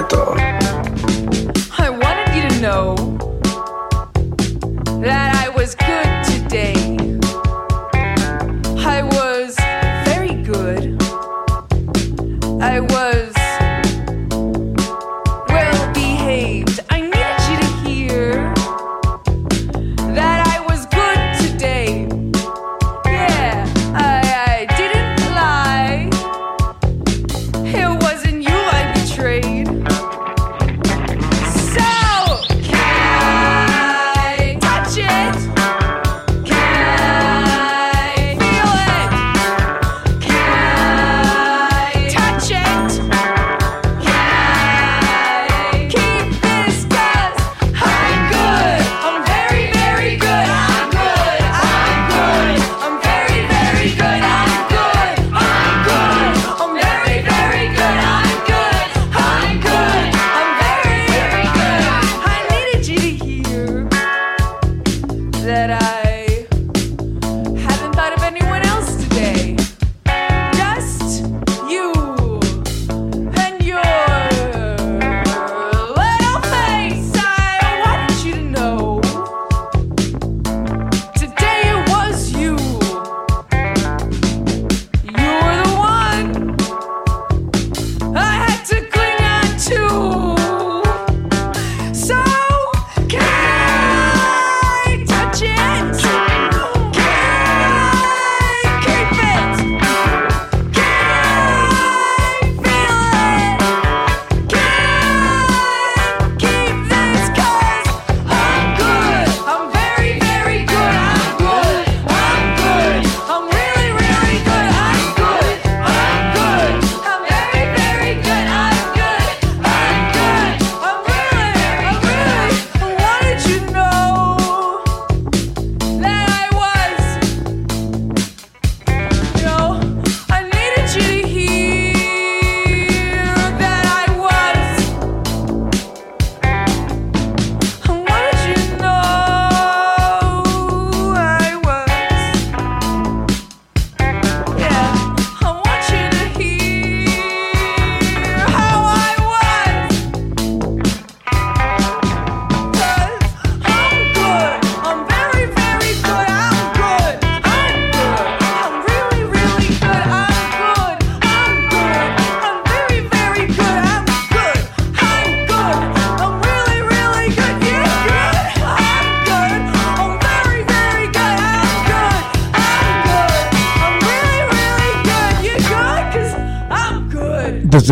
I wanted you to know that I was good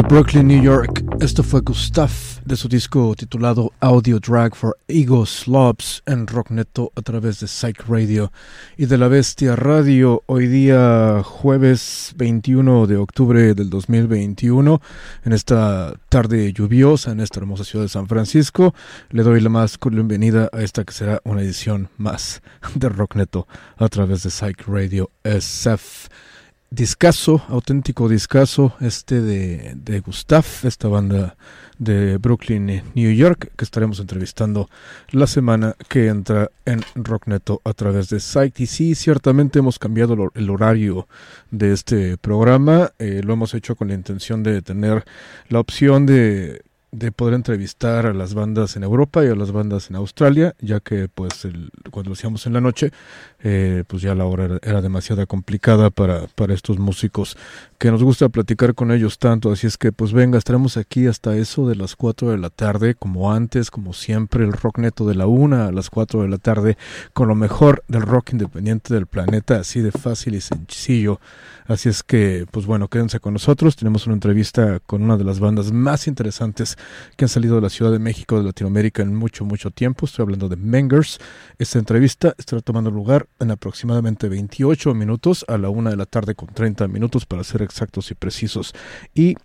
Brooklyn, New York, esto fue Gustav de su disco titulado Audio Drag for Ego Slobs en Rockneto a través de Psych Radio y de la Bestia Radio. Hoy día, jueves 21 de octubre del 2021, en esta tarde lluviosa en esta hermosa ciudad de San Francisco, le doy la más cordial bienvenida a esta que será una edición más de Rockneto a través de Psych Radio SF discazo, auténtico discazo, este de, de Gustav, esta banda de Brooklyn, New York, que estaremos entrevistando la semana que entra en Rockneto a través de Site. Y sí, ciertamente hemos cambiado el horario de este programa, eh, lo hemos hecho con la intención de tener la opción de de poder entrevistar a las bandas en Europa y a las bandas en Australia, ya que pues el- cuando lo hacíamos en la noche, eh, pues ya la hora era, era demasiado complicada para, para estos músicos que nos gusta platicar con ellos tanto, así es que pues venga, estaremos aquí hasta eso de las 4 de la tarde, como antes, como siempre, el rock neto de la 1 a las 4 de la tarde, con lo mejor del rock independiente del planeta, así de fácil y sencillo. Así es que, pues bueno, quédense con nosotros. Tenemos una entrevista con una de las bandas más interesantes que han salido de la Ciudad de México, de Latinoamérica en mucho, mucho tiempo. Estoy hablando de Mengers. Esta entrevista estará tomando lugar en aproximadamente 28 minutos a la una de la tarde con 30 minutos para ser exactos y precisos. Y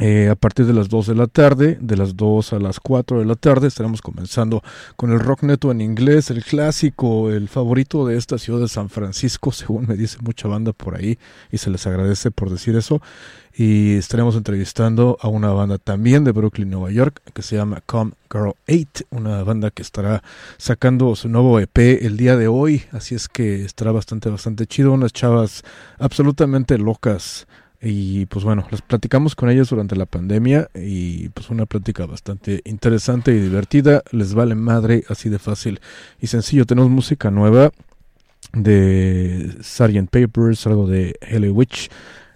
eh, a partir de las 2 de la tarde, de las 2 a las 4 de la tarde, estaremos comenzando con el rock neto en inglés, el clásico, el favorito de esta ciudad de San Francisco, según me dice mucha banda por ahí, y se les agradece por decir eso. Y estaremos entrevistando a una banda también de Brooklyn, Nueva York, que se llama Come Girl 8, una banda que estará sacando su nuevo EP el día de hoy, así es que estará bastante, bastante chido, unas chavas absolutamente locas y pues bueno, les platicamos con ellos durante la pandemia y pues una plática bastante interesante y divertida. Les vale madre, así de fácil y sencillo. Tenemos música nueva de Sgt. Papers, algo de Helly Witch,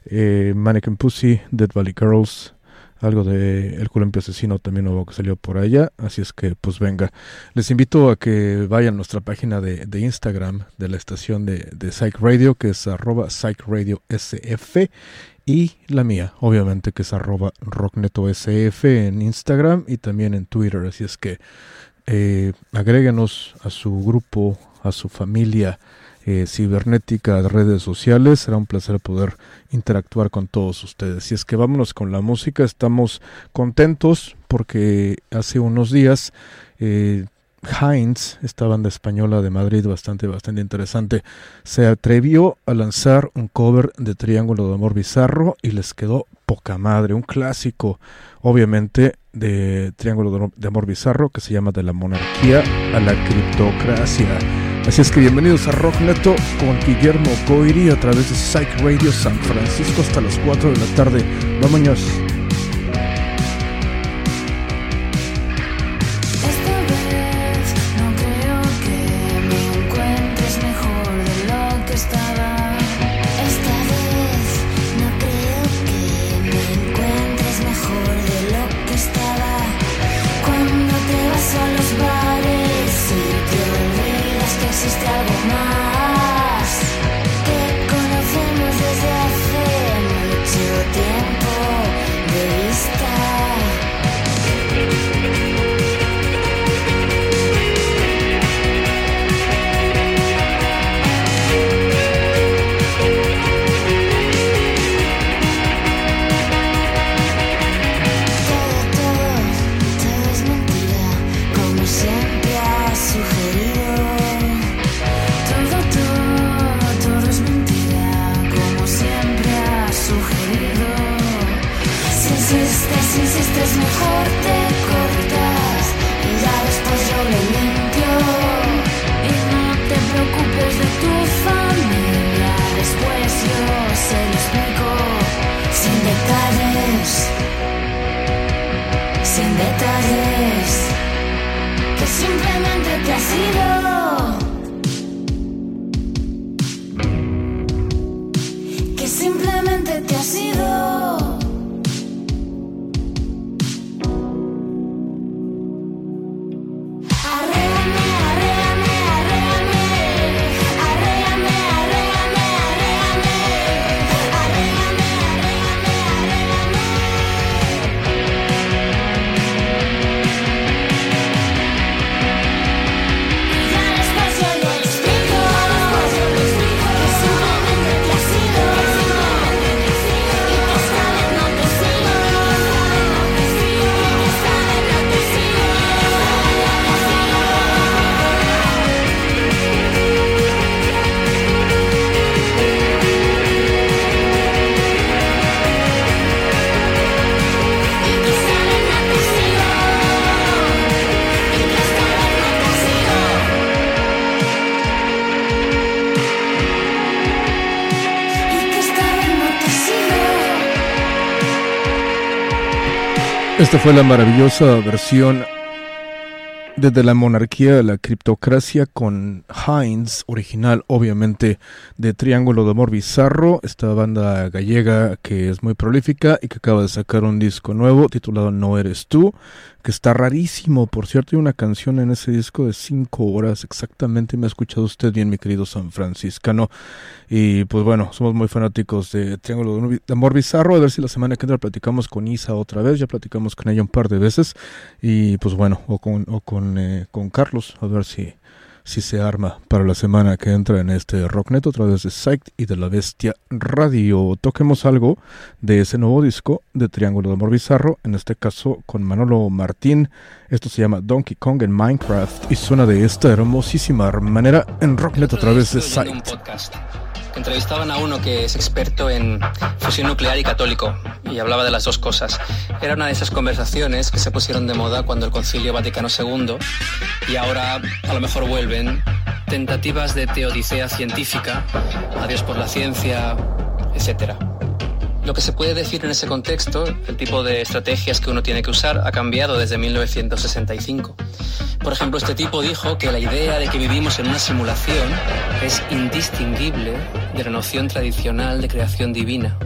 eh, Mannequin Pussy, Dead Valley Girls, algo de El Columpio Asesino también nuevo que salió por allá. Así es que, pues venga. Les invito a que vayan a nuestra página de, de Instagram de la estación de, de Psych Radio, que es arroba Psych Radio SF. Y la mía, obviamente, que es arroba rocknetosf en Instagram y también en Twitter. Así es que eh, agréguenos a su grupo, a su familia eh, cibernética de redes sociales. Será un placer poder interactuar con todos ustedes. Y es que vámonos con la música. Estamos contentos porque hace unos días eh, Heinz, esta banda española de Madrid bastante, bastante interesante, se atrevió a lanzar un cover de Triángulo de Amor Bizarro y les quedó poca madre, un clásico, obviamente, de Triángulo de Amor Bizarro que se llama De la Monarquía a la Criptocracia. Así es que bienvenidos a Rock Neto con Guillermo Goiri a través de Psych Radio San Francisco hasta las 4 de la tarde. Vámonos. casino. Esta fue la maravillosa versión desde la monarquía a la criptocracia con Heinz, original obviamente de Triángulo de Amor Bizarro, esta banda gallega que es muy prolífica y que acaba de sacar un disco nuevo titulado No Eres Tú, que está rarísimo. Por cierto, hay una canción en ese disco de cinco horas exactamente. Me ha escuchado usted bien, mi querido San Franciscano. Y pues bueno, somos muy fanáticos de Triángulo de Amor Bizarro. A ver si la semana que entra platicamos con Isa otra vez. Ya platicamos con ella un par de veces. Y pues bueno, o con, o con, eh, con Carlos, a ver si si se arma para la semana que entra en este Rocknet a través de Psyched y de la Bestia Radio. Toquemos algo de ese nuevo disco de Triángulo de Amor Bizarro, en este caso con Manolo Martín. Esto se llama Donkey Kong en Minecraft y suena de esta hermosísima manera en Rocknet a través de Estuve entrevistaban a uno que es experto en fusión nuclear y católico y hablaba de las dos cosas. Era una de esas conversaciones que se pusieron de moda cuando el Concilio Vaticano II y ahora a lo mejor vuelven tentativas de teodicea científica, adiós por la ciencia, etcétera. Lo que se puede decir en ese contexto, el tipo de estrategias que uno tiene que usar, ha cambiado desde 1965. Por ejemplo, este tipo dijo que la idea de que vivimos en una simulación es indistinguible de la noción tradicional de creación divina.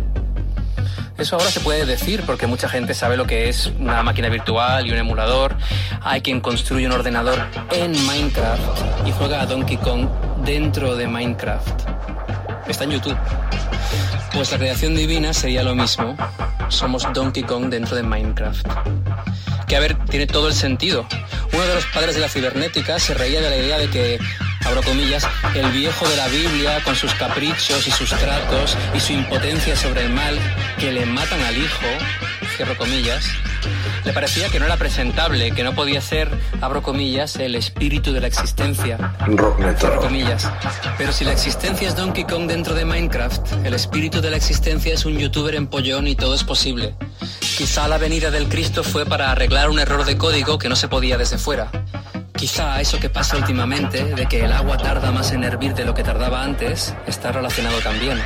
Eso ahora se puede decir porque mucha gente sabe lo que es una máquina virtual y un emulador. Hay quien construye un ordenador en Minecraft y juega a Donkey Kong dentro de Minecraft. Está en YouTube. Pues la creación divina sería lo mismo. Somos Donkey Kong dentro de Minecraft. Que a ver, tiene todo el sentido. Uno de los padres de la cibernética se reía de la idea de que, abro comillas, el viejo de la Biblia con sus caprichos y sus tratos y su impotencia sobre el mal que le matan al hijo, cierro comillas, le parecía que no era presentable, que no podía ser, abro comillas, el espíritu de la existencia. Cierro comillas. Pero si la existencia es Donkey Kong dentro de Minecraft, el espíritu de la existencia es un youtuber empollón y todo es posible. Quizá la venida del Cristo fue para arreglar un error de código que no se podía desde fuera. Quizá eso que pasa últimamente, de que el agua tarda más en hervir de lo que tardaba antes, está relacionado también.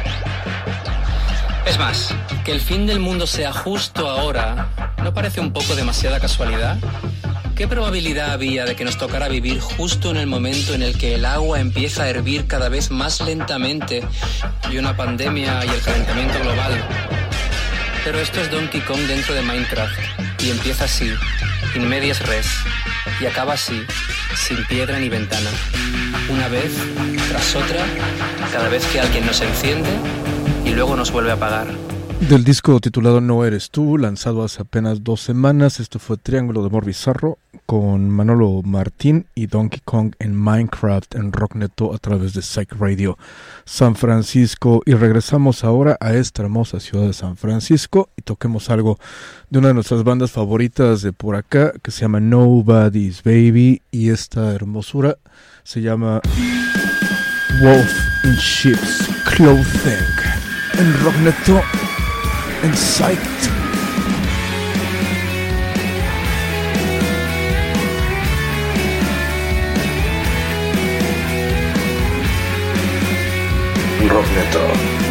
Es más, que el fin del mundo sea justo ahora, ¿no parece un poco demasiada casualidad? ¿Qué probabilidad había de que nos tocara vivir justo en el momento en el que el agua empieza a hervir cada vez más lentamente y una pandemia y el calentamiento global? Pero esto es Donkey Kong dentro de Minecraft y empieza así, in medias res, y acaba así, sin piedra ni ventana. Una vez tras otra, cada vez que alguien nos enciende y luego nos vuelve a apagar. Del disco titulado No Eres Tú, lanzado hace apenas dos semanas, esto fue Triángulo de Amor Bizarro con Manolo Martín y Donkey Kong en Minecraft en Rockneto a través de Psych Radio San Francisco. Y regresamos ahora a esta hermosa ciudad de San Francisco y toquemos algo de una de nuestras bandas favoritas de por acá que se llama Nobody's Baby y esta hermosura se llama Wolf in Sheep's Clothing en Rockneto en Psyched. Rockneto.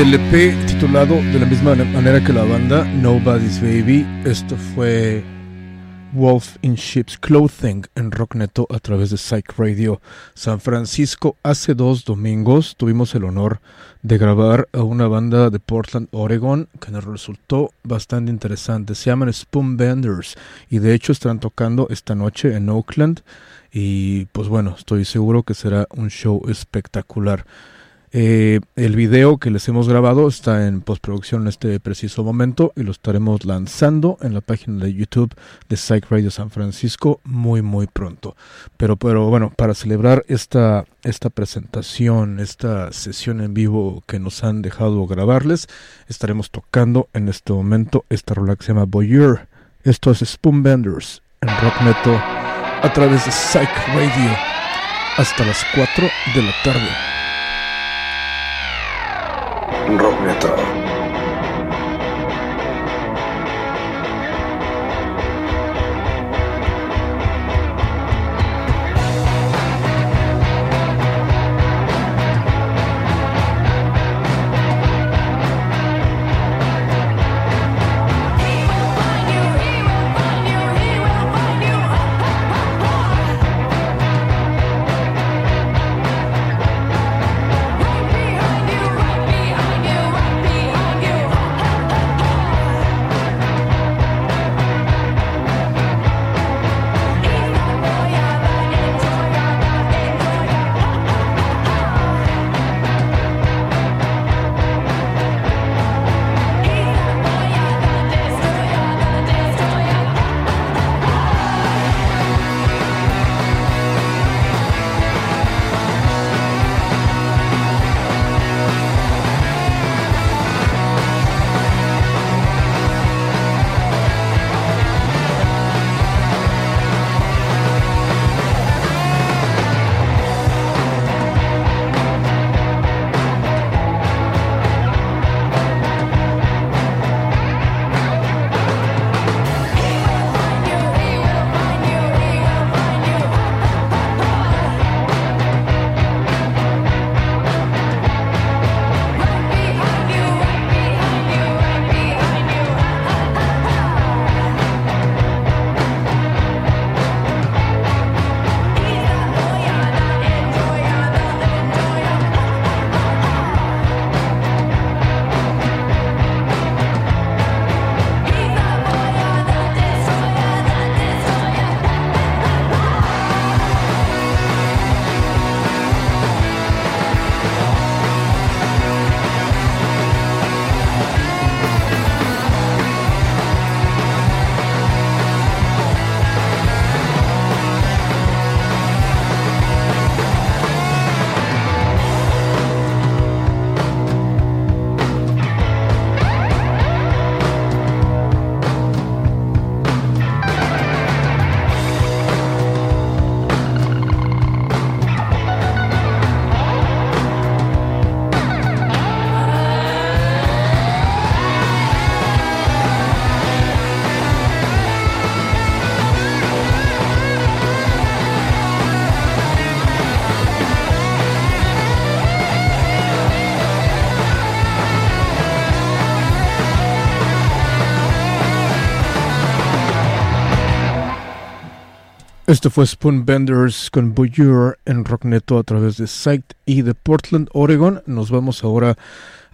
Del EP titulado de la misma manera que la banda Nobody's Baby. Esto fue Wolf in Sheep's Clothing en Rockneto a través de Psych Radio San Francisco. Hace dos domingos tuvimos el honor de grabar a una banda de Portland, Oregon, que nos resultó bastante interesante. Se llaman Spoon Benders y de hecho están tocando esta noche en Oakland. Y pues bueno, estoy seguro que será un show espectacular. Eh, el video que les hemos grabado está en postproducción en este preciso momento y lo estaremos lanzando en la página de YouTube de Psych Radio San Francisco muy muy pronto. Pero, pero bueno, para celebrar esta, esta presentación, esta sesión en vivo que nos han dejado grabarles, estaremos tocando en este momento esta rola que se llama Voyeur. Esto es Spoon Benders en Rock Neto a través de Psych Radio hasta las 4 de la tarde. Rock Metal. Esto fue Spoonbenders con Voyeur en Rockneto a través de Sight y de Portland, Oregon. Nos vamos ahora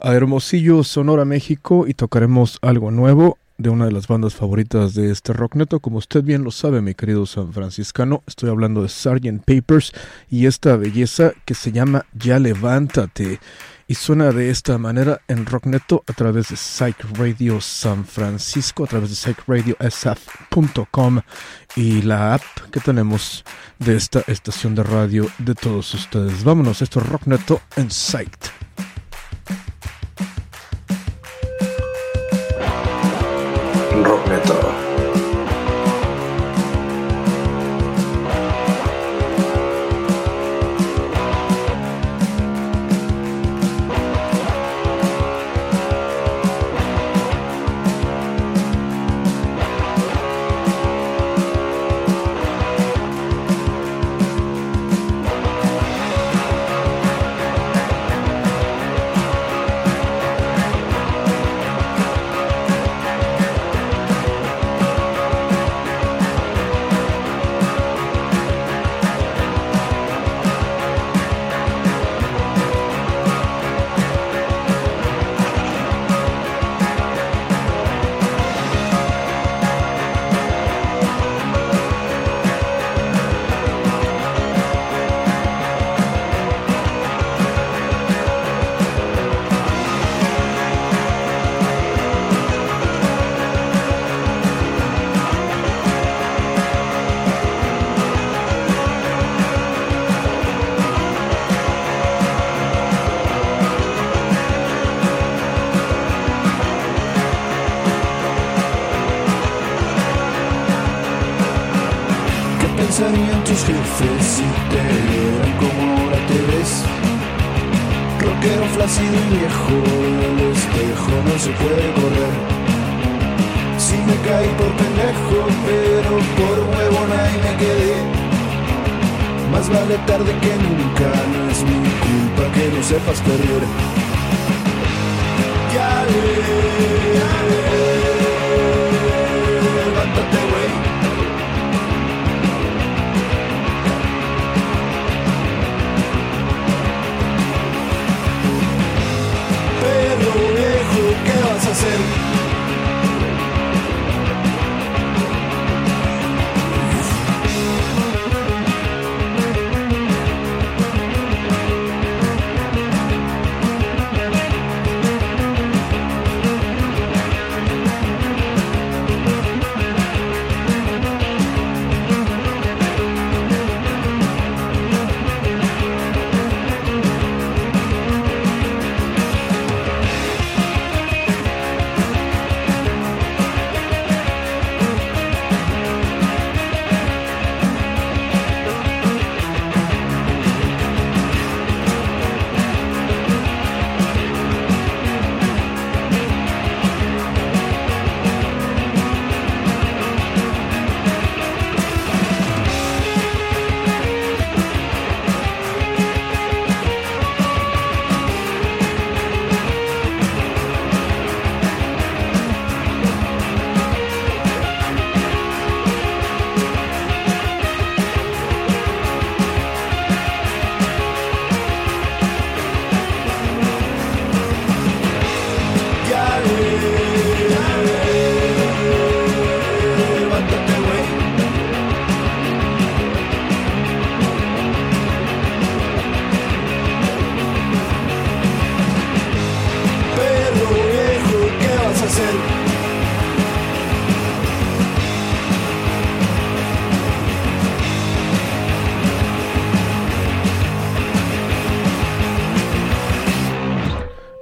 a Hermosillo, Sonora, México y tocaremos algo nuevo de una de las bandas favoritas de este Rockneto. Como usted bien lo sabe, mi querido San Franciscano, estoy hablando de Sgt. Papers y esta belleza que se llama Ya Levántate y suena de esta manera en Rockneto a través de Psych Radio San Francisco, a través de psychradiosf.com y la app que tenemos de esta estación de radio de todos ustedes. Vámonos, esto es Rockneto en Psyched. Rock Más vale tarde que nunca, no es mi culpa que no sepas perder. Ya levántate,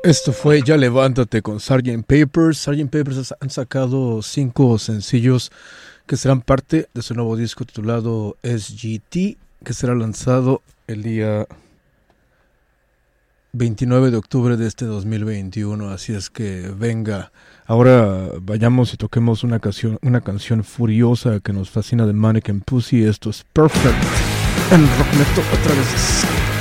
Esto fue Ya Levántate con Sgt. Papers. Sgt. Papers han sacado cinco sencillos que serán parte de su nuevo disco titulado SGT, que será lanzado el día 29 de octubre de este 2021. Así es que venga. Ahora vayamos y toquemos una canción, una canción furiosa que nos fascina de Mannequin Pussy. Esto es Perfect en Rockneto a través de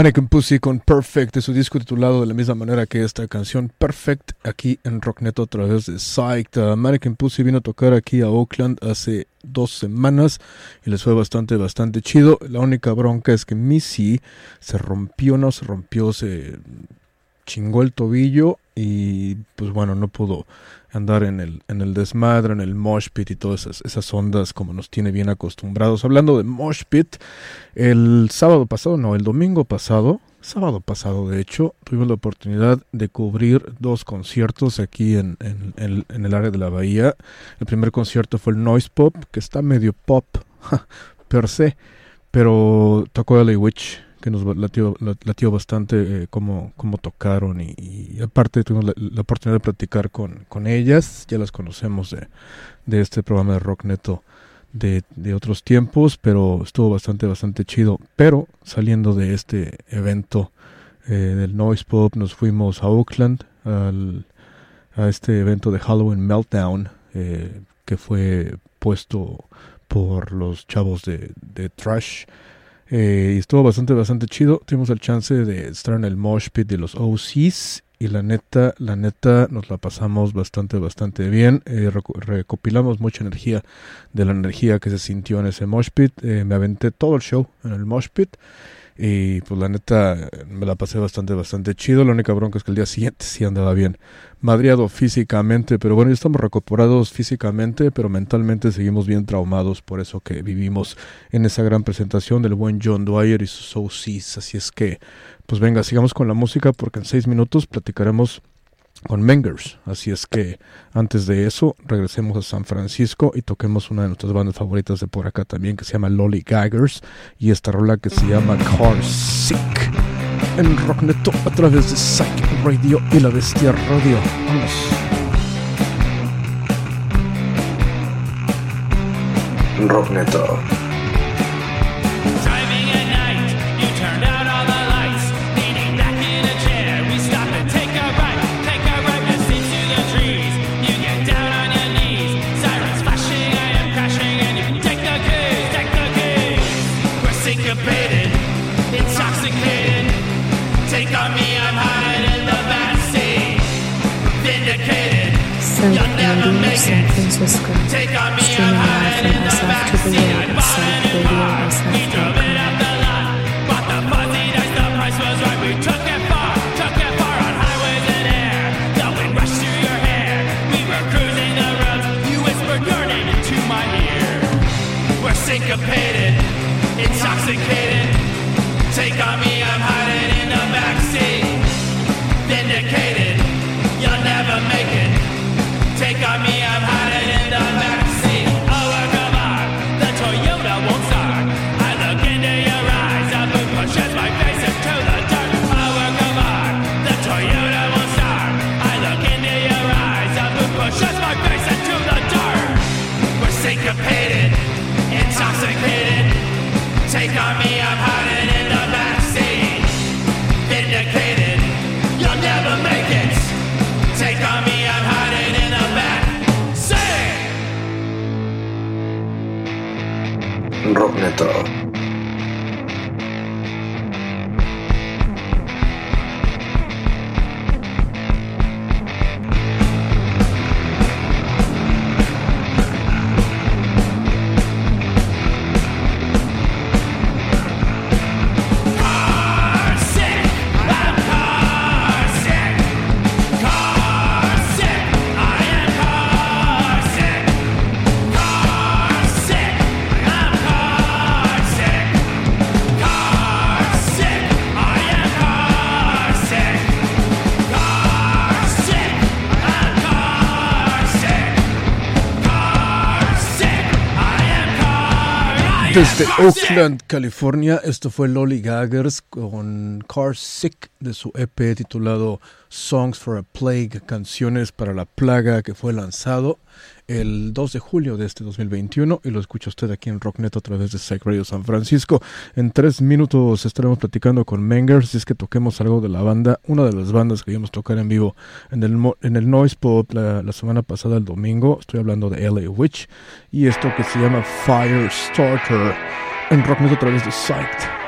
Mannequin Pussy con Perfect de su disco titulado de la misma manera que esta canción Perfect aquí en Rocknet a través de Psyched. Uh, Mannequin Pussy vino a tocar aquí a Oakland hace dos semanas y les fue bastante, bastante chido. La única bronca es que Missy se rompió, no se rompió, se chingó el tobillo y pues bueno, no pudo andar en el, en el desmadre, en el mosh pit y todas esas, esas ondas como nos tiene bien acostumbrados. Hablando de mosh pit, el sábado pasado, no, el domingo pasado, sábado pasado de hecho, tuvimos la oportunidad de cubrir dos conciertos aquí en, en- el área de la bahía. El primer concierto fue el Noise Pop, que está medio pop per se, pero tocó LA Witch, que nos latió, la- latió bastante eh, cómo, cómo tocaron y, aparte tuvimos la, oportunidad de platicar con, con ellas, ya las conocemos de, este programa de Rock Neto de, de otros tiempos, pero estuvo bastante, bastante chido. Pero saliendo de este evento eh, del Noise Pop, nos fuimos a Oakland, al, a este evento de Halloween Meltdown, eh, que fue puesto por los chavos de, de Trash. Eh, estuvo bastante, bastante chido. Tuvimos el chance de estar en el mosh pit de los OCs. Y la neta, la neta, nos la pasamos bastante, bastante bien. Eh, reco- recopilamos mucha energía de la energía que se sintió en ese mosh pit. Eh, me aventé todo el show en el mosh pit. Y pues la neta, me la pasé bastante, bastante chido. La única bronca es que el día siguiente sí andaba bien madreado físicamente, pero bueno, ya estamos recuperados físicamente, pero mentalmente seguimos bien traumados por eso que vivimos en esa gran presentación del buen John Dwyer y sus OCs. Así es que, pues venga, sigamos con la música porque en seis minutos platicaremos con Mengers. Así es que antes de eso, regresemos a San Francisco y toquemos una de nuestras bandas favoritas de por acá también, que se llama Lolly Gaggers, y esta rola que se llama Car Sick. En Rockneto a través de Psych Radio y la Bestia Radio. Vamos. Rockneto. Take on me, Desde Oakland, California, esto fue Lolly Gaggers con Car Sick de su EP titulado Songs for a Plague, canciones para la plaga, que fue lanzado el 2 de julio de este 2021 y lo escucha usted aquí en Rocknet a través de Psych Radio San Francisco. En tres minutos estaremos platicando con Mengers, si es que toquemos algo de la banda, una de las bandas que íbamos a tocar en vivo en el, en el Noise Pop la, semana pasada, el domingo. Estoy hablando de LA Witch y esto que se llama Firestarter en Rocknet a través de Psyched.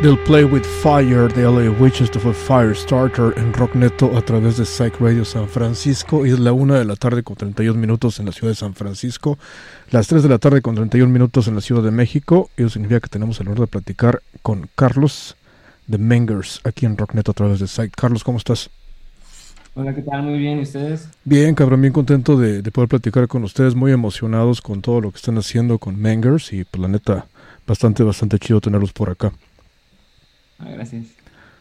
They'll Play With Fire de LA Witches to a Fire Starter en Rock Neto a través de Psych Radio San Francisco. Y es la 1 de la tarde con 31 minutos en la ciudad de San Francisco, las 3 de la tarde con 31 minutos en la ciudad de México. Y eso significa que tenemos el honor de platicar con Carlos de Mengers aquí en Rock Neto a través de Psych. Carlos, ¿cómo estás? Hola, ¿qué tal? Muy bien, ¿y ustedes? Bien, cabrón, bien contento de, de poder platicar con ustedes, muy emocionados con todo lo que están haciendo con Mengers y pues la neta, bastante, bastante chido tenerlos por acá. Ah, gracias.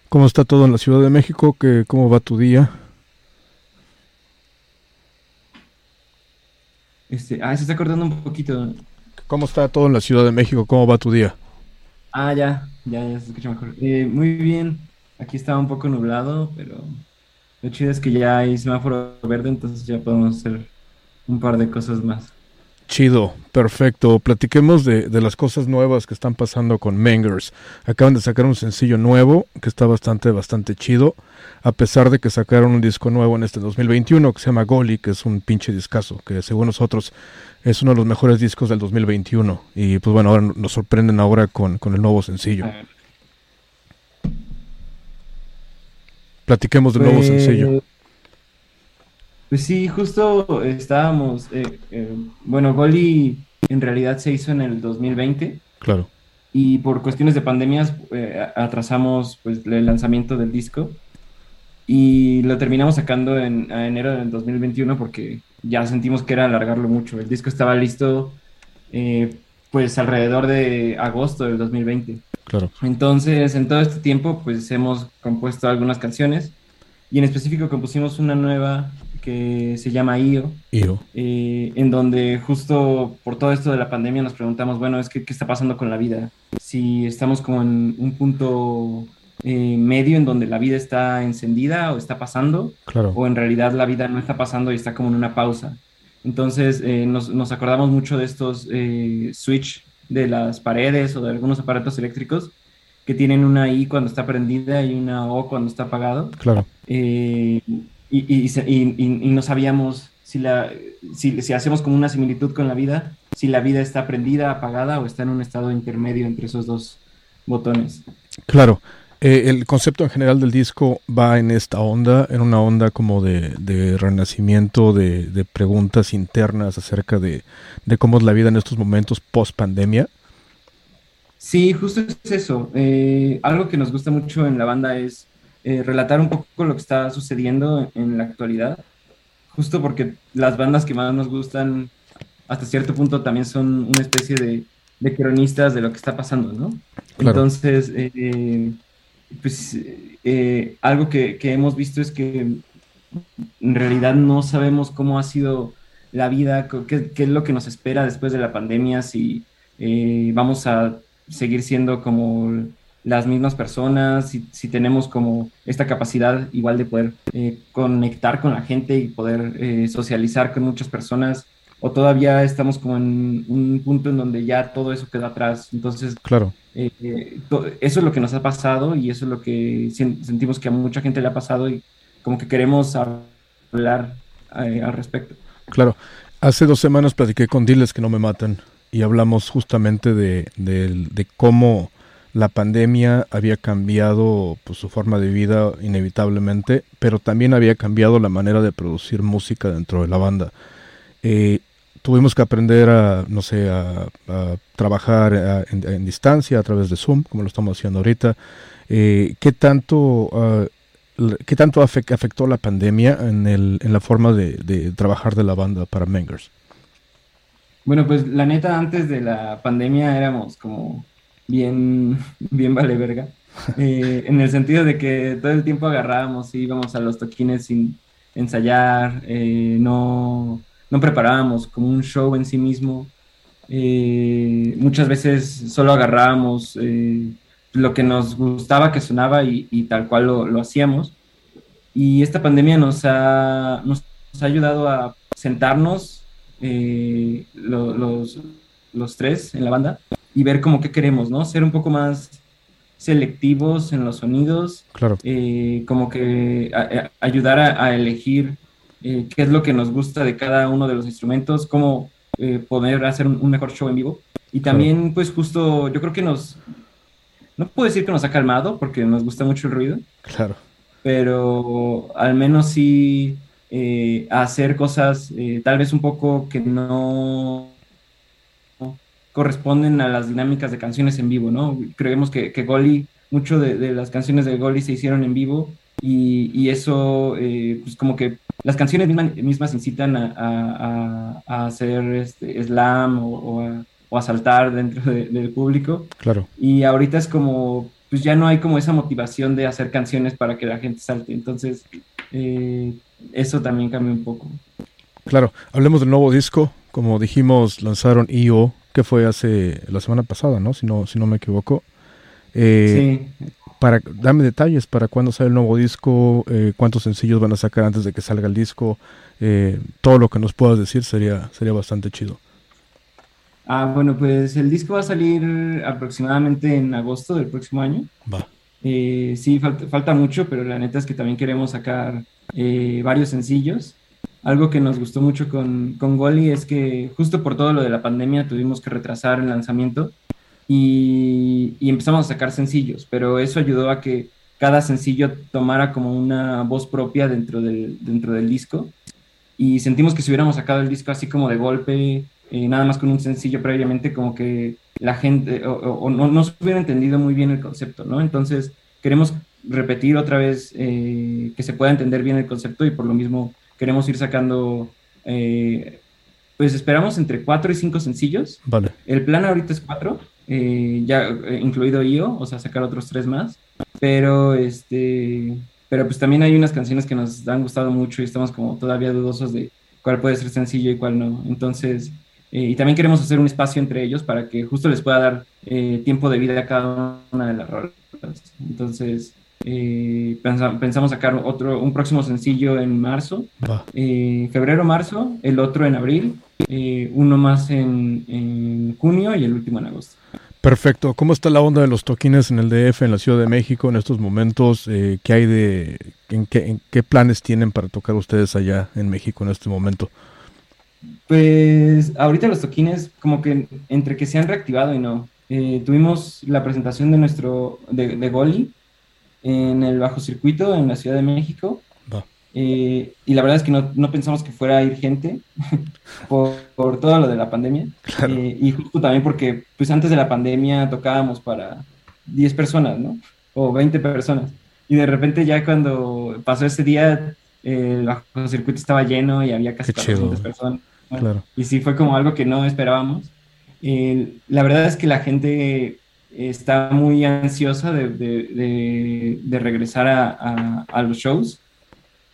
¿Cómo está todo en la Ciudad de México? ¿Qué, ¿Cómo va tu día? Este, ah, se está cortando un poquito. ¿Cómo está todo en la Ciudad de México? ¿Cómo va tu día? Ah, ya, ya, ya se escucha mejor. Eh, muy bien, aquí estaba un poco nublado, pero lo chido es que ya hay semáforo verde, entonces ya podemos hacer un par de cosas más. Chido, perfecto. Platiquemos de, de las cosas nuevas que están pasando con Mengers. Acaban de sacar un sencillo nuevo que está bastante, bastante chido. A pesar de que sacaron un disco nuevo en este 2021 que se llama Goli, que es un pinche discazo, que según nosotros es uno de los mejores discos del 2021. Y pues bueno, ahora nos sorprenden ahora con, con el nuevo sencillo. Platiquemos del nuevo Pues, sencillo. Pues sí, justo estábamos, eh, eh, bueno, Goli en realidad se hizo en el 2020 Claro, y por cuestiones de pandemias eh, atrasamos pues el lanzamiento del disco y lo terminamos sacando en a enero del 2021 porque ya sentimos que era alargarlo mucho. El disco estaba listo pues alrededor de agosto del 2020. claro. Entonces, en todo este tiempo, pues hemos compuesto algunas canciones y en específico compusimos una nueva que se llama IO, Io. eh, en donde justo por todo esto de la pandemia nos preguntamos, bueno, es que qué está pasando con la vida, si estamos como en un punto eh, medio en donde la vida está encendida o está pasando, Claro. o en realidad la vida no está pasando y está como en una pausa. Entonces eh, nos, nos acordamos mucho de estos switch de las paredes o de algunos aparatos eléctricos que tienen una I cuando está prendida y una O cuando está apagado. Claro. Eh, y, y- y- y- no sabíamos si, la, si, si hacemos como una similitud con la vida, si la vida está prendida, apagada o está en un estado intermedio entre esos dos botones. Claro, eh, el concepto en general del disco va en esta onda, en una onda como de, de renacimiento, de, de preguntas internas acerca de, de cómo es la vida en estos momentos post pandemia. Sí, justo es eso. Eh, algo que nos gusta mucho en la banda es eh, relatar un poco lo que está sucediendo en, en la actualidad, justo porque las bandas que más nos gustan hasta cierto punto también son una especie de, de cronistas de lo que está pasando, ¿no? Claro. Entonces, eh, pues eh, algo que, que hemos visto es que en realidad no sabemos cómo ha sido la vida, qué, qué es lo que nos espera después de la pandemia, si eh, vamos a seguir siendo como las mismas personas, si, si tenemos como esta capacidad igual de poder eh, conectar con la gente y poder eh, socializar con muchas personas, o todavía estamos como en un punto en donde ya todo eso queda atrás. Entonces, Claro, eh, eh, eso es lo que nos ha pasado y eso es lo que sen- sentimos que a mucha gente le ha pasado y como que queremos hablar eh, al respecto. claro. Hace dos semanas platiqué con Diles que no me matan y hablamos justamente de, de- de cómo la pandemia había cambiado pues, su forma de vida inevitablemente, pero también había cambiado la manera de producir música dentro de la banda. Eh, tuvimos que aprender a, no sé, a, trabajar en, distancia a través de Zoom, como lo estamos haciendo ahorita. Eh, ¿Qué tanto, ah, qué tanto afec- afectó la pandemia en, el, la forma de, de trabajar de la banda para Mengers? Bueno, pues la neta, antes de la pandemia éramos como bien, bien vale verga. Eh, en el sentido de que todo el tiempo agarrábamos y íbamos a los toquines sin ensayar, eh, no, no preparábamos como un show en sí mismo. Eh, muchas veces solo agarrábamos lo que nos gustaba que sonaba y, y tal cual lo, lo hacíamos. Y esta pandemia nos ha, nos ha ayudado a sentarnos eh, lo- los, los tres en la banda y ver como qué queremos, ¿no? Ser un poco más selectivos en los sonidos, Claro, eh, como que a- a- ayudar a, a elegir eh, qué es lo que nos gusta de cada uno de los instrumentos, cómo eh, poder hacer un, un mejor show en vivo. Y también, pues justo, yo creo que nos, no puedo decir que nos ha calmado porque nos gusta mucho el ruido, Claro. pero al menos sí eh, hacer cosas eh, tal vez un poco que no corresponden a las dinámicas de canciones en vivo, ¿no? Creemos que, que Goli, mucho de, de las canciones de Goli se hicieron en vivo y, y eso, eh, pues como que las canciones mismas, mismas incitan a, a- a- hacer este, slam o, o a, o a saltar dentro de- del público. Claro. Y ahorita es como, pues ya no hay como esa motivación de hacer canciones para que la gente salte. Entonces, eh, eso también cambia un poco. Claro, hablemos del nuevo disco. Como dijimos, lanzaron EO, que fue hace la semana pasada, ¿no? Si no, si no me equivoco. Eh, sí. para, dame detalles para cuándo sale el nuevo disco, eh, cuántos sencillos van a sacar antes de que salga el disco. eh, todo lo que nos puedas decir sería, sería bastante chido. Ah, bueno, pues el disco va a salir aproximadamente en agosto del próximo año. Va. Sí, falta, falta mucho, pero la neta es que también queremos sacar varios sencillos. Algo que nos gustó mucho con, con Goli es que justo por todo lo de la pandemia tuvimos que retrasar el lanzamiento y, empezamos a sacar sencillos, pero eso ayudó a que cada sencillo tomara como una voz propia dentro del, dentro del disco y sentimos que si hubiéramos sacado el disco así como de golpe, eh, nada más con un sencillo previamente, como que la gente o no, no se hubiera entendido muy bien el concepto, ¿no? Entonces queremos repetir otra vez eh, que se pueda entender bien el concepto y por lo mismo queremos ir sacando, eh, pues esperamos entre cuatro y cinco sencillos. Vale. El plan ahorita es cuatro, eh, ya eh, incluido IO, o sea, sacar otros tres más, pero este, pero pues también hay unas canciones que nos han gustado mucho y estamos como todavía dudosos de cuál puede ser sencillo y cuál no. Entonces, eh, y también queremos hacer un espacio entre ellos para que justo les pueda dar eh, tiempo de vida a cada una de las rolas. Entonces, eh, pensa- pensamos sacar otro, un próximo sencillo en marzo, eh, febrero-marzo, el otro en abril, eh, uno más en, en junio y el último en agosto. Perfecto. ¿Cómo está la onda de los toquines en el DF, en la Ciudad de México en estos momentos? ¿Qué hay de, en qué, en qué planes tienen para tocar ustedes allá en México en este momento? Pues ahorita los toquines como que entre que se han reactivado y no. Tuvimos la presentación de nuestro, de, de Goli en el bajo circuito en la Ciudad de México. Eh, y la verdad es que no, no pensamos que fuera a ir gente por, por todo lo de la pandemia. Claro. Eh, y justo también porque pues antes de la pandemia tocábamos para 10 personas, ¿no? O 20 personas. Y de repente ya cuando pasó ese día, eh, el bajo circuito estaba lleno y había casi Qué chido. 400 personas. Claro. Y sí fue como algo que no esperábamos. Eh, la verdad es que la gente está muy ansiosa de, de- de- de regresar a, a- a los shows.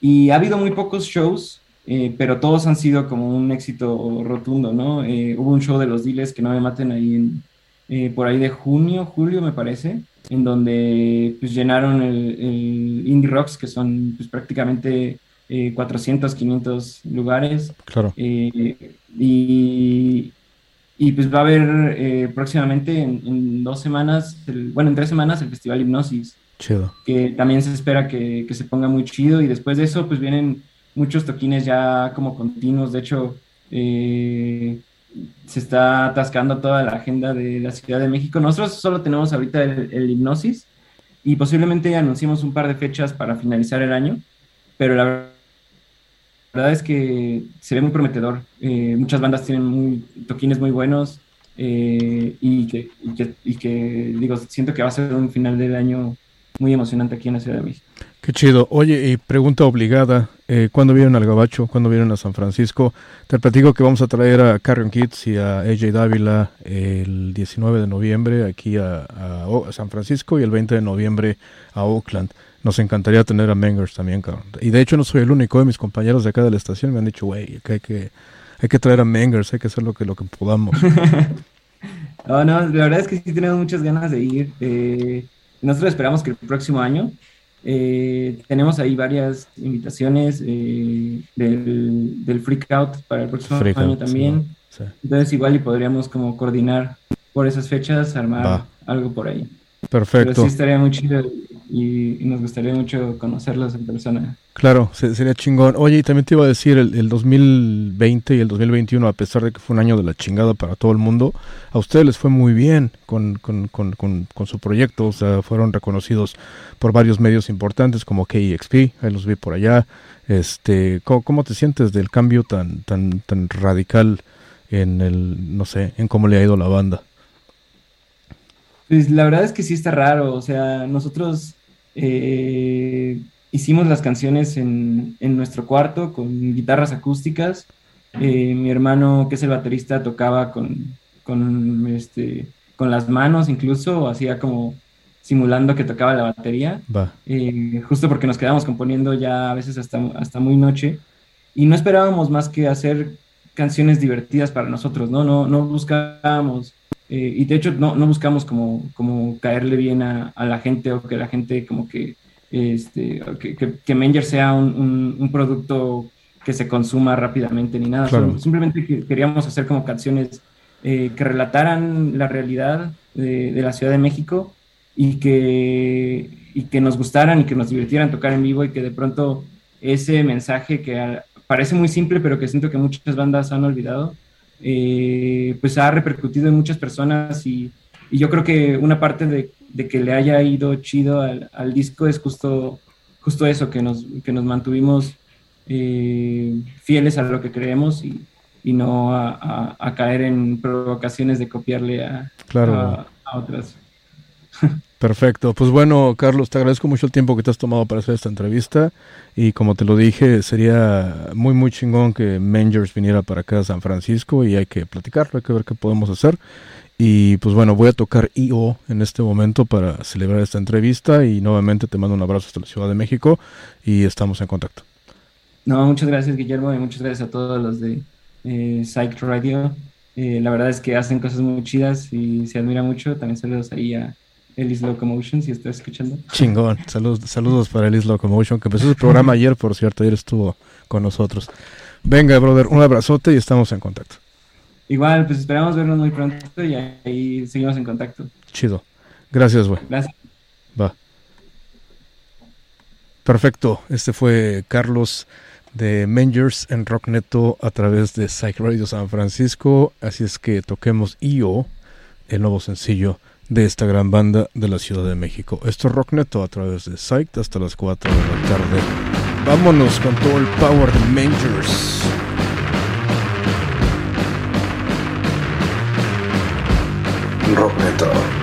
Y ha habido muy pocos shows, eh, pero todos han sido como un éxito rotundo, ¿no? Eh, hubo un show de los Diles que no me maten ahí en, eh, por ahí de junio, julio me parece, en donde pues llenaron el, el Indie Rocks, que son pues prácticamente eh, 400, 500 lugares. Claro. Y, y pues va a haber eh, próximamente en, en dos semanas, el- bueno, en tres semanas el Festival Hipnosis, Chido. que también se espera que, que se ponga muy chido y después de eso pues vienen muchos toquines ya como continuos, de hecho eh, se está atascando toda la agenda de la Ciudad de México. Nosotros solo tenemos ahorita el, el Hipnosis y posiblemente anunciemos un par de fechas para finalizar el año, pero la verdad verdad es que se ve muy prometedor. Eh, muchas bandas tienen muy, toquines muy buenos eh, y, que, y, que, digo, siento que va a ser un final del año muy emocionante aquí en la Ciudad de México. Qué chido. Oye, y pregunta obligada, eh, ¿cuándo vienen al Gabacho? ¿Cuándo vienen a San Francisco? Te platico que vamos a traer a Carrion Kids y a AJ Dávila el 19 de noviembre aquí a San Francisco y el 20 de noviembre a Oakland. Nos encantaría tener a Mengers también, cabrón. Y de hecho no soy el único de mis compañeros de acá de la estación. Me han dicho, güey, que hay que, hay que traer a Mengers, hay que hacer lo que, lo que podamos. No, no, la verdad es que sí tenemos muchas ganas de ir. Eh, nosotros esperamos que el próximo año eh, tenemos ahí varias invitaciones eh, del, del Freak Out para el próximo Freak año Out, también. sí, sí. Entonces igual y podríamos como coordinar por esas fechas, armar Va. algo por ahí. Perfecto. Pero sí estaría muy chido y, y nos gustaría mucho conocerlos en persona. Claro, se- sería chingón. Oye, y también te iba a decir, el, el 2020 y el 2021, a pesar de que fue un año de la chingada para todo el mundo, a ustedes les fue muy bien con, con, con, con, con su proyecto. O sea, fueron reconocidos por varios medios importantes como KEXP, ahí los vi por allá. Este, ¿cómo, cómo te sientes del cambio tan, tan, tan radical en el, no sé, en cómo le ha ido la banda? Pues la verdad es que sí está raro, o sea, nosotros eh, hicimos las canciones en, en nuestro cuarto con guitarras acústicas. Eh, mi hermano, que es el baterista, tocaba con, con, este, con las manos incluso, hacía como simulando que tocaba la batería, eh, justo porque nos quedamos componiendo ya a veces hasta, hasta muy noche y no esperábamos más que hacer canciones divertidas para nosotros, ¿no? No, no buscábamos, eh, y de hecho no, no buscamos como, como caerle bien a, a la gente o que la gente como que, este, que, que, que Menger sea un, un, un producto que se consuma rápidamente ni nada, Claro. Solo- simplemente que- queríamos hacer como canciones eh, que relataran la realidad de, de la Ciudad de México y que, y que nos gustaran y que nos divirtieran tocar en vivo y que de pronto ese mensaje que parece muy simple pero que siento que muchas bandas han olvidado, eh, pues ha repercutido en muchas personas y, y yo creo que una parte de, de que le haya ido chido al, al disco es justo, justo eso, que nos, que nos mantuvimos eh, fieles a lo que creemos y, y no a, a- a caer en provocaciones de copiarle a, Claro. a- a otras. Perfecto. Pues bueno, Carlos, te agradezco mucho el tiempo que te has tomado para hacer esta entrevista. Y como te lo dije, sería muy, muy chingón que Mangers viniera para acá a San Francisco y hay que platicarlo, hay que ver qué podemos hacer. Y pues bueno, voy a tocar IO en este momento para celebrar esta entrevista y nuevamente te mando un abrazo hasta la Ciudad de México y estamos en contacto. No, muchas gracias Guillermo y muchas gracias a todos los de eh, Psych Radio. Eh, la verdad es que hacen cosas muy chidas y se admira mucho. También saludos ahí a Ellis Locomotion si estás escuchando. Chingón. Saludos, saludos para Elis Locomotion, que empezó su programa ayer, por cierto, ayer estuvo con nosotros. Venga, brother, un abrazote y estamos en contacto. Igual, pues esperamos vernos muy pronto y ahí seguimos en contacto. Chido. Gracias, güey. Gracias. Va. Perfecto. Este fue Carlos de Mangers en Rockneto a través de Psych Radio San Francisco. Así es que toquemos IO, el nuevo sencillo de esta gran banda de la Ciudad de México. Esto es Rockneto a través de Psych hasta las 4 de la tarde. Vámonos con todo el power de Mangers. Rockneto.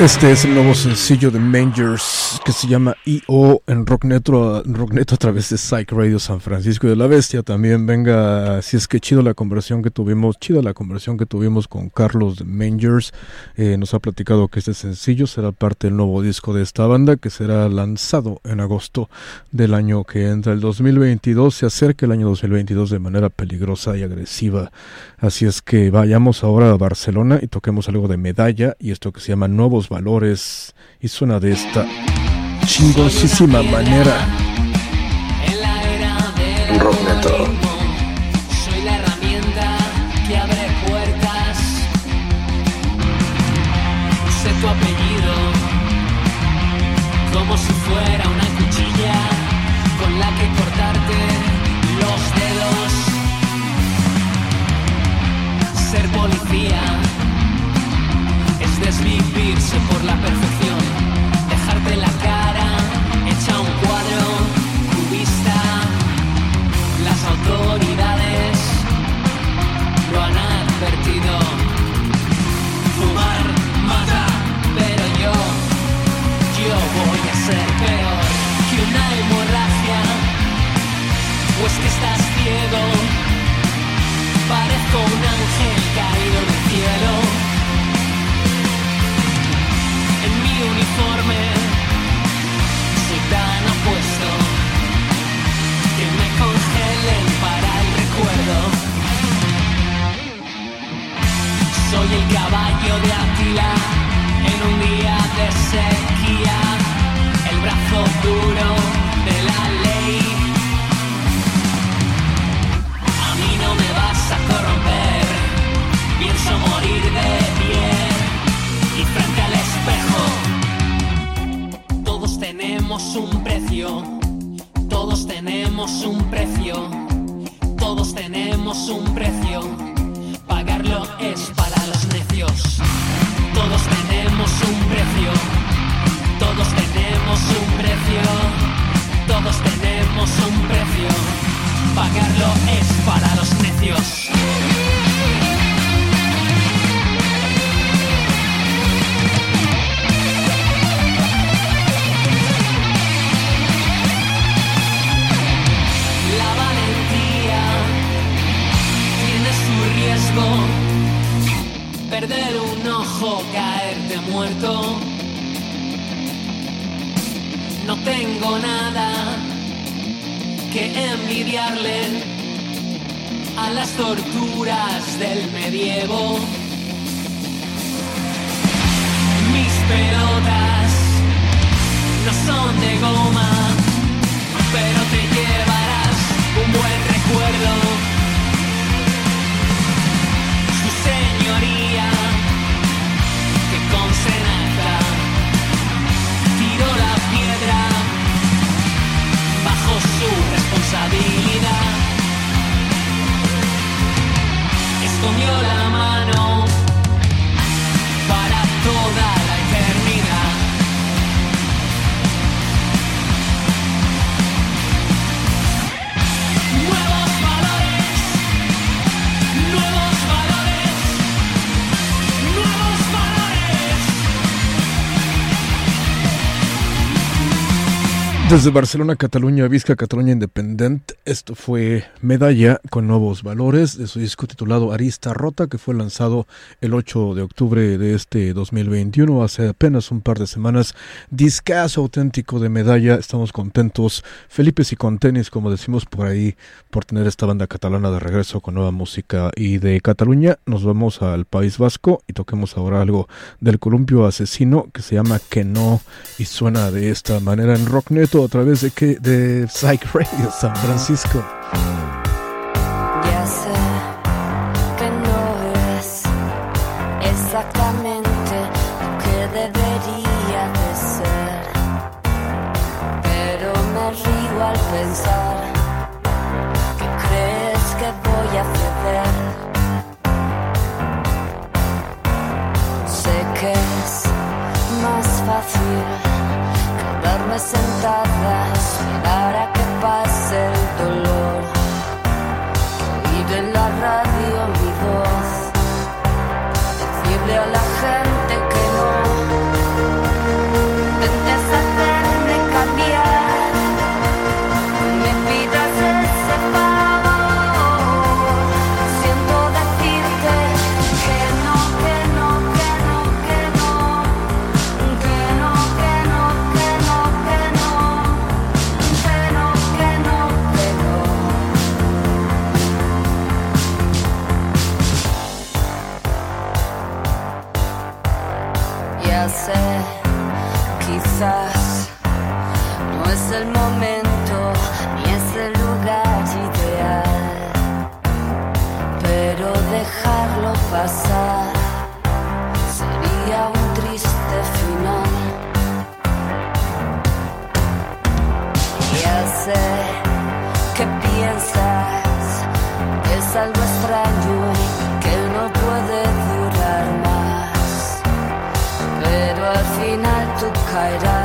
Este es el nuevo sencillo de Mangers que se llama I.O. en Rockneto, Rockneto a través de Psych Radio San Francisco de la Bestia. También venga, si es que chido la conversación que tuvimos, chida la conversación que tuvimos con Carlos de Mangers. Eh, nos ha platicado que este sencillo será parte del nuevo disco de esta banda que será lanzado en agosto del año que entra. El 2022 se acerca el año 2022 de manera peligrosa y agresiva. Así es que vayamos ahora a Barcelona y toquemos algo de medalla y esto que se llama Nuevos Valores y suena de esta chingosísima manera. En la Soy el caballo de Atila en un día de sequía, el brazo duro de la ley. A mí no me vas a corromper, pienso morir de pie y frente al espejo. Todos tenemos un precio, todos tenemos un precio, todos tenemos un precio. Pagarlo es para los necios. Todos tenemos un precio, todos tenemos un precio, todos tenemos un precio. Pagarlo es para los necios. Perder un ojo, caerte muerto. No tengo nada que envidiarle a las torturas del medievo. Mis pelotas no son de goma pero te llevarás un buen recuerdo. Señoría, que con Senaca tiró la piedra bajo su responsabilidad. Escondió la mano Desde Barcelona, Cataluña, Vizca, Cataluña Independent, esto fue Medalla con nuevos valores de su disco titulado Arista Rota, que fue lanzado el 8 de octubre de este 2021, hace apenas un par de semanas. Discazo auténtico de Medalla, estamos contentos, Felipe y con tenis, como decimos por ahí, por tener esta banda catalana de regreso con nueva música. Y de Cataluña nos vamos al País Vasco y toquemos ahora algo del columpio asesino que se llama Que No y suena de esta manera en Rockneto a través de de Psych Radio San Francisco. Hide out.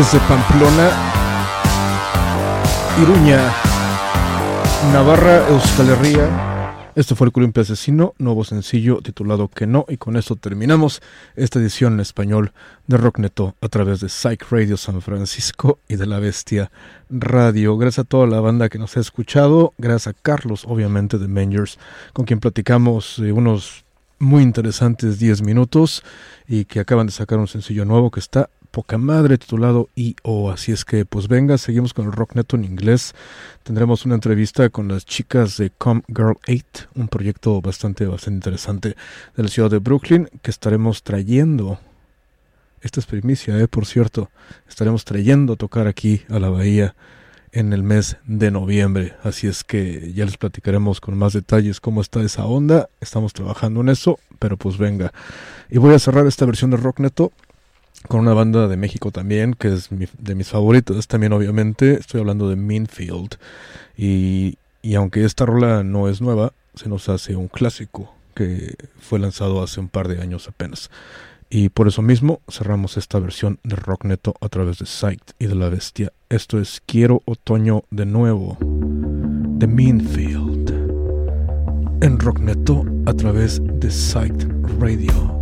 Desde Pamplona, Iruña, Navarra, Euskal Herria. Este fue el Columpio Asesino, nuevo sencillo titulado Que no, y con esto terminamos esta edición en español de Rockneto a través de Psych Radio San Francisco y de La Bestia Radio. Gracias a toda la banda que nos ha escuchado, gracias a Carlos, obviamente, de Mangers, con quien platicamos eh, unos muy interesantes 10 minutos y que acaban de sacar un sencillo nuevo que está poca madre titulado I.O. Así es que pues venga, seguimos con el Rock Neto en inglés. Tendremos una entrevista con las chicas de Come Girl 8, un proyecto bastante, bastante interesante de la ciudad de Brooklyn que estaremos trayendo. Esta es primicia, eh, por cierto. Estaremos trayendo a tocar aquí a la bahía en el mes de noviembre. Así es que ya les platicaremos con más detalles cómo está esa onda. Estamos trabajando en eso, pero pues venga. Y voy a cerrar esta versión de Rock Neto con una banda de México también, que es mi- de mis favoritos también obviamente. Estoy hablando de Minfield. Y, y aunque esta rola no es nueva, se nos hace un clásico que fue lanzado hace un par de años apenas. Y por eso mismo cerramos esta versión de Rock Neto a través de Sight y de la Bestia. Esto es Quiero Otoño de nuevo, de Minfield. En Rock Neto a través de Sight Radio.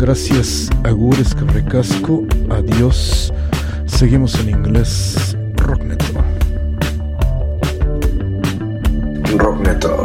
Gracias, Agures Recasco. Adiós. Seguimos en inglés. Rockneto. Rockneto.